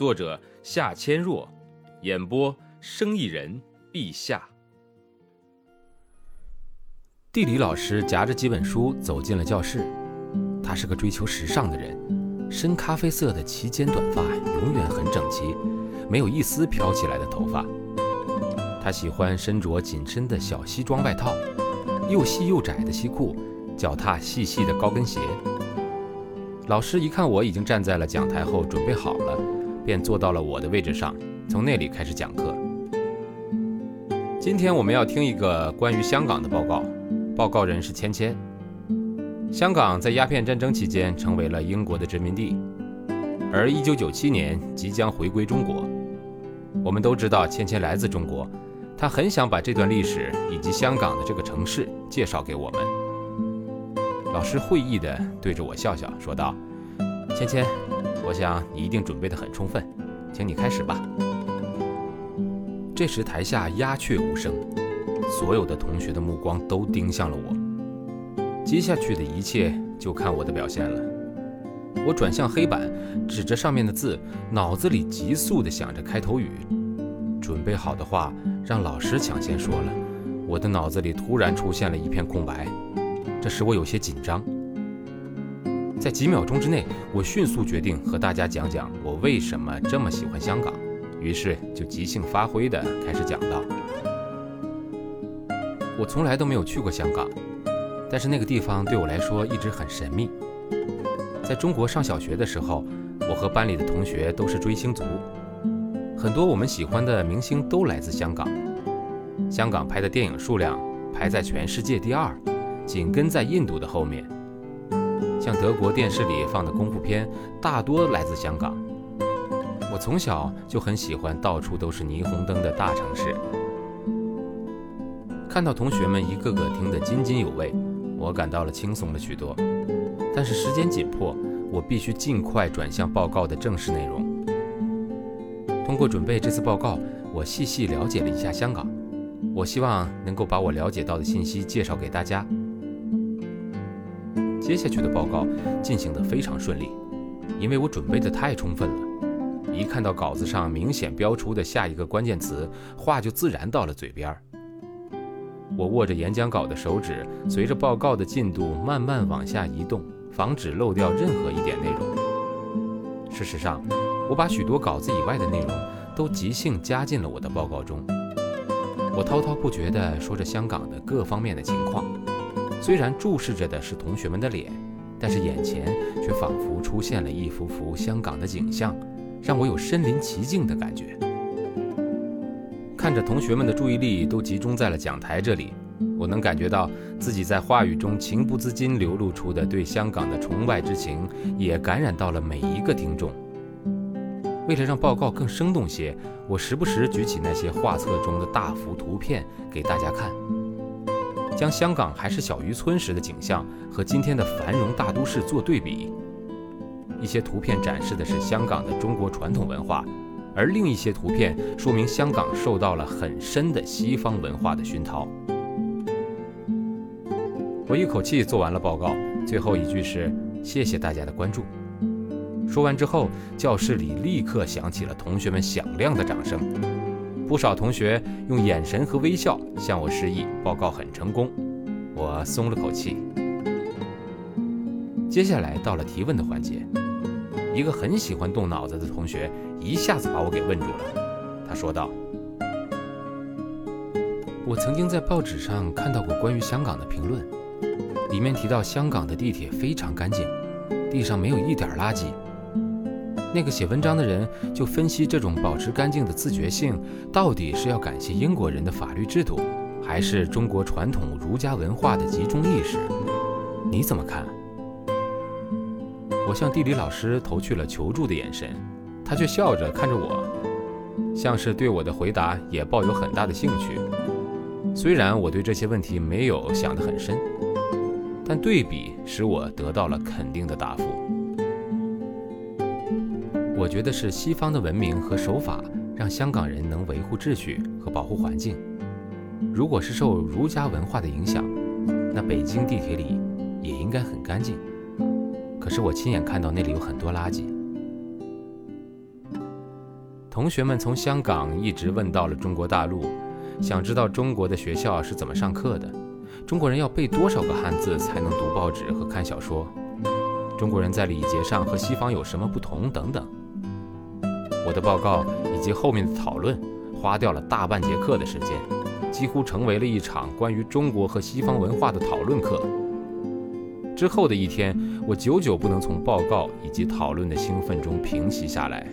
作者夏千若，演播生意人陛下。地理老师夹着几本书走进了教室。他是个追求时尚的人，深咖啡色的齐肩短发永远很整齐，没有一丝飘起来的头发。他喜欢身着紧身的小西装外套，又细又窄的西裤，脚踏细细的高跟鞋。老师一看我已经站在了讲台后，准备好了。便坐到了我的位置上，从那里开始讲课。今天我们要听一个关于香港的报告，报告人是芊芊。香港在鸦片战争期间成为了英国的殖民地，而1997年即将回归中国。我们都知道芊芊来自中国，她很想把这段历史以及香港的这个城市介绍给我们。老师会意地对着我笑笑，说道：“芊芊。”我想你一定准备得很充分，请你开始吧。这时台下鸦雀无声，所有的同学的目光都盯向了我。接下去的一切就看我的表现了。我转向黑板，指着上面的字，脑子里急速地想着开头语。准备好的话让老师抢先说了，我的脑子里突然出现了一片空白，这使我有些紧张。在几秒钟之内，我迅速决定和大家讲讲我为什么这么喜欢香港，于是就即兴发挥的开始讲道。我从来都没有去过香港，但是那个地方对我来说一直很神秘。在中国上小学的时候，我和班里的同学都是追星族，很多我们喜欢的明星都来自香港。香港拍的电影数量排在全世界第二，紧跟在印度的后面。像德国电视里放的功夫片，大多来自香港。我从小就很喜欢到处都是霓虹灯的大城市。看到同学们一个个听得津津有味，我感到了轻松了许多。但是时间紧迫，我必须尽快转向报告的正式内容。通过准备这次报告，我细细了解了一下香港。我希望能够把我了解到的信息介绍给大家。接下去的报告进行得非常顺利，因为我准备得太充分了。一看到稿子上明显标出的下一个关键词，话就自然到了嘴边儿。我握着演讲稿的手指，随着报告的进度慢慢往下移动，防止漏掉任何一点内容。事实上，我把许多稿子以外的内容都即兴加进了我的报告中。我滔滔不绝地说着香港的各方面的情况。虽然注视着的是同学们的脸，但是眼前却仿佛出现了一幅幅香港的景象，让我有身临其境的感觉。看着同学们的注意力都集中在了讲台这里，我能感觉到自己在话语中情不自禁流露出的对香港的崇拜之情，也感染到了每一个听众。为了让报告更生动些，我时不时举起那些画册中的大幅图片给大家看。将香港还是小渔村时的景象和今天的繁荣大都市做对比，一些图片展示的是香港的中国传统文化，而另一些图片说明香港受到了很深的西方文化的熏陶。我一口气做完了报告，最后一句是“谢谢大家的关注”。说完之后，教室里立刻响起了同学们响亮的掌声。不少同学用眼神和微笑向我示意，报告很成功，我松了口气。接下来到了提问的环节，一个很喜欢动脑子的同学一下子把我给问住了。他说道：“我曾经在报纸上看到过关于香港的评论，里面提到香港的地铁非常干净，地上没有一点垃圾。”那个写文章的人就分析这种保持干净的自觉性，到底是要感谢英国人的法律制度，还是中国传统儒家文化的集中意识？你怎么看？我向地理老师投去了求助的眼神，他却笑着看着我，像是对我的回答也抱有很大的兴趣。虽然我对这些问题没有想得很深，但对比使我得到了肯定的答复。我觉得是西方的文明和守法，让香港人能维护秩序和保护环境。如果是受儒家文化的影响，那北京地铁里也应该很干净。可是我亲眼看到那里有很多垃圾。同学们从香港一直问到了中国大陆，想知道中国的学校是怎么上课的，中国人要背多少个汉字才能读报纸和看小说，中国人在礼节上和西方有什么不同等等。我的报告以及后面的讨论，花掉了大半节课的时间，几乎成为了一场关于中国和西方文化的讨论课。之后的一天，我久久不能从报告以及讨论的兴奋中平息下来。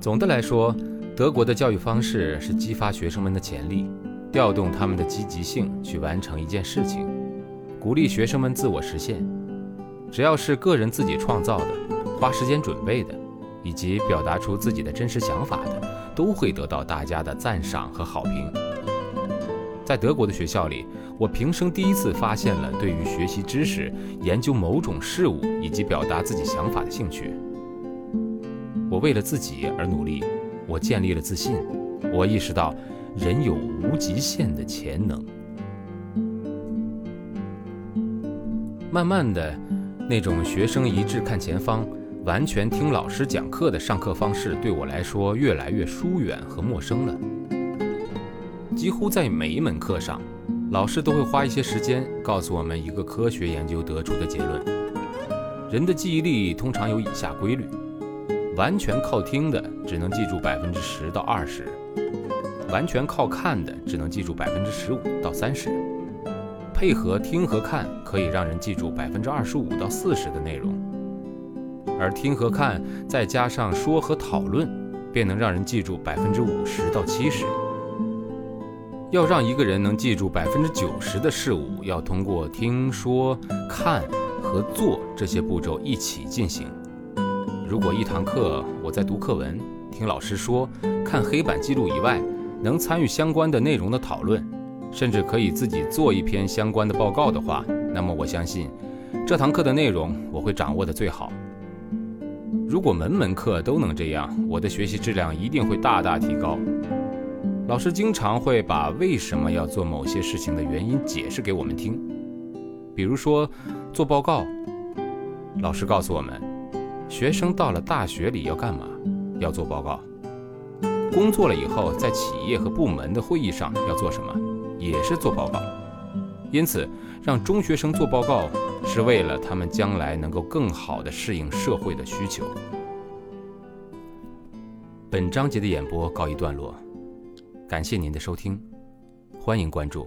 总的来说，德国的教育方式是激发学生们的潜力，调动他们的积极性去完成一件事情，鼓励学生们自我实现。只要是个人自己创造的、花时间准备的，以及表达出自己的真实想法的，都会得到大家的赞赏和好评。在德国的学校里，我平生第一次发现了对于学习知识、研究某种事物以及表达自己想法的兴趣。我为了自己而努力，我建立了自信，我意识到人有无极限的潜能。慢慢的，那种学生一致看前方、完全听老师讲课的上课方式对我来说越来越疏远和陌生了。几乎在每一门课上，老师都会花一些时间告诉我们一个科学研究得出的结论：人的记忆力通常有以下规律。完全靠听的只能记住百分之十到二十，完全靠看的只能记住百分之十五到三十。配合听和看可以让人记住百分之二十五到四十的内容，而听和看再加上说和讨论，便能让人记住百分之五十到七十。要让一个人能记住百分之九十的事物，要通过听说、看和做这些步骤一起进行。如果一堂课我在读课文、听老师说、看黑板记录以外，能参与相关的内容的讨论，甚至可以自己做一篇相关的报告的话，那么我相信这堂课的内容我会掌握的最好。如果门门课都能这样，我的学习质量一定会大大提高。老师经常会把为什么要做某些事情的原因解释给我们听，比如说做报告，老师告诉我们。学生到了大学里要干嘛？要做报告。工作了以后，在企业和部门的会议上要做什么？也是做报告。因此，让中学生做报告，是为了他们将来能够更好的适应社会的需求。本章节的演播告一段落，感谢您的收听，欢迎关注。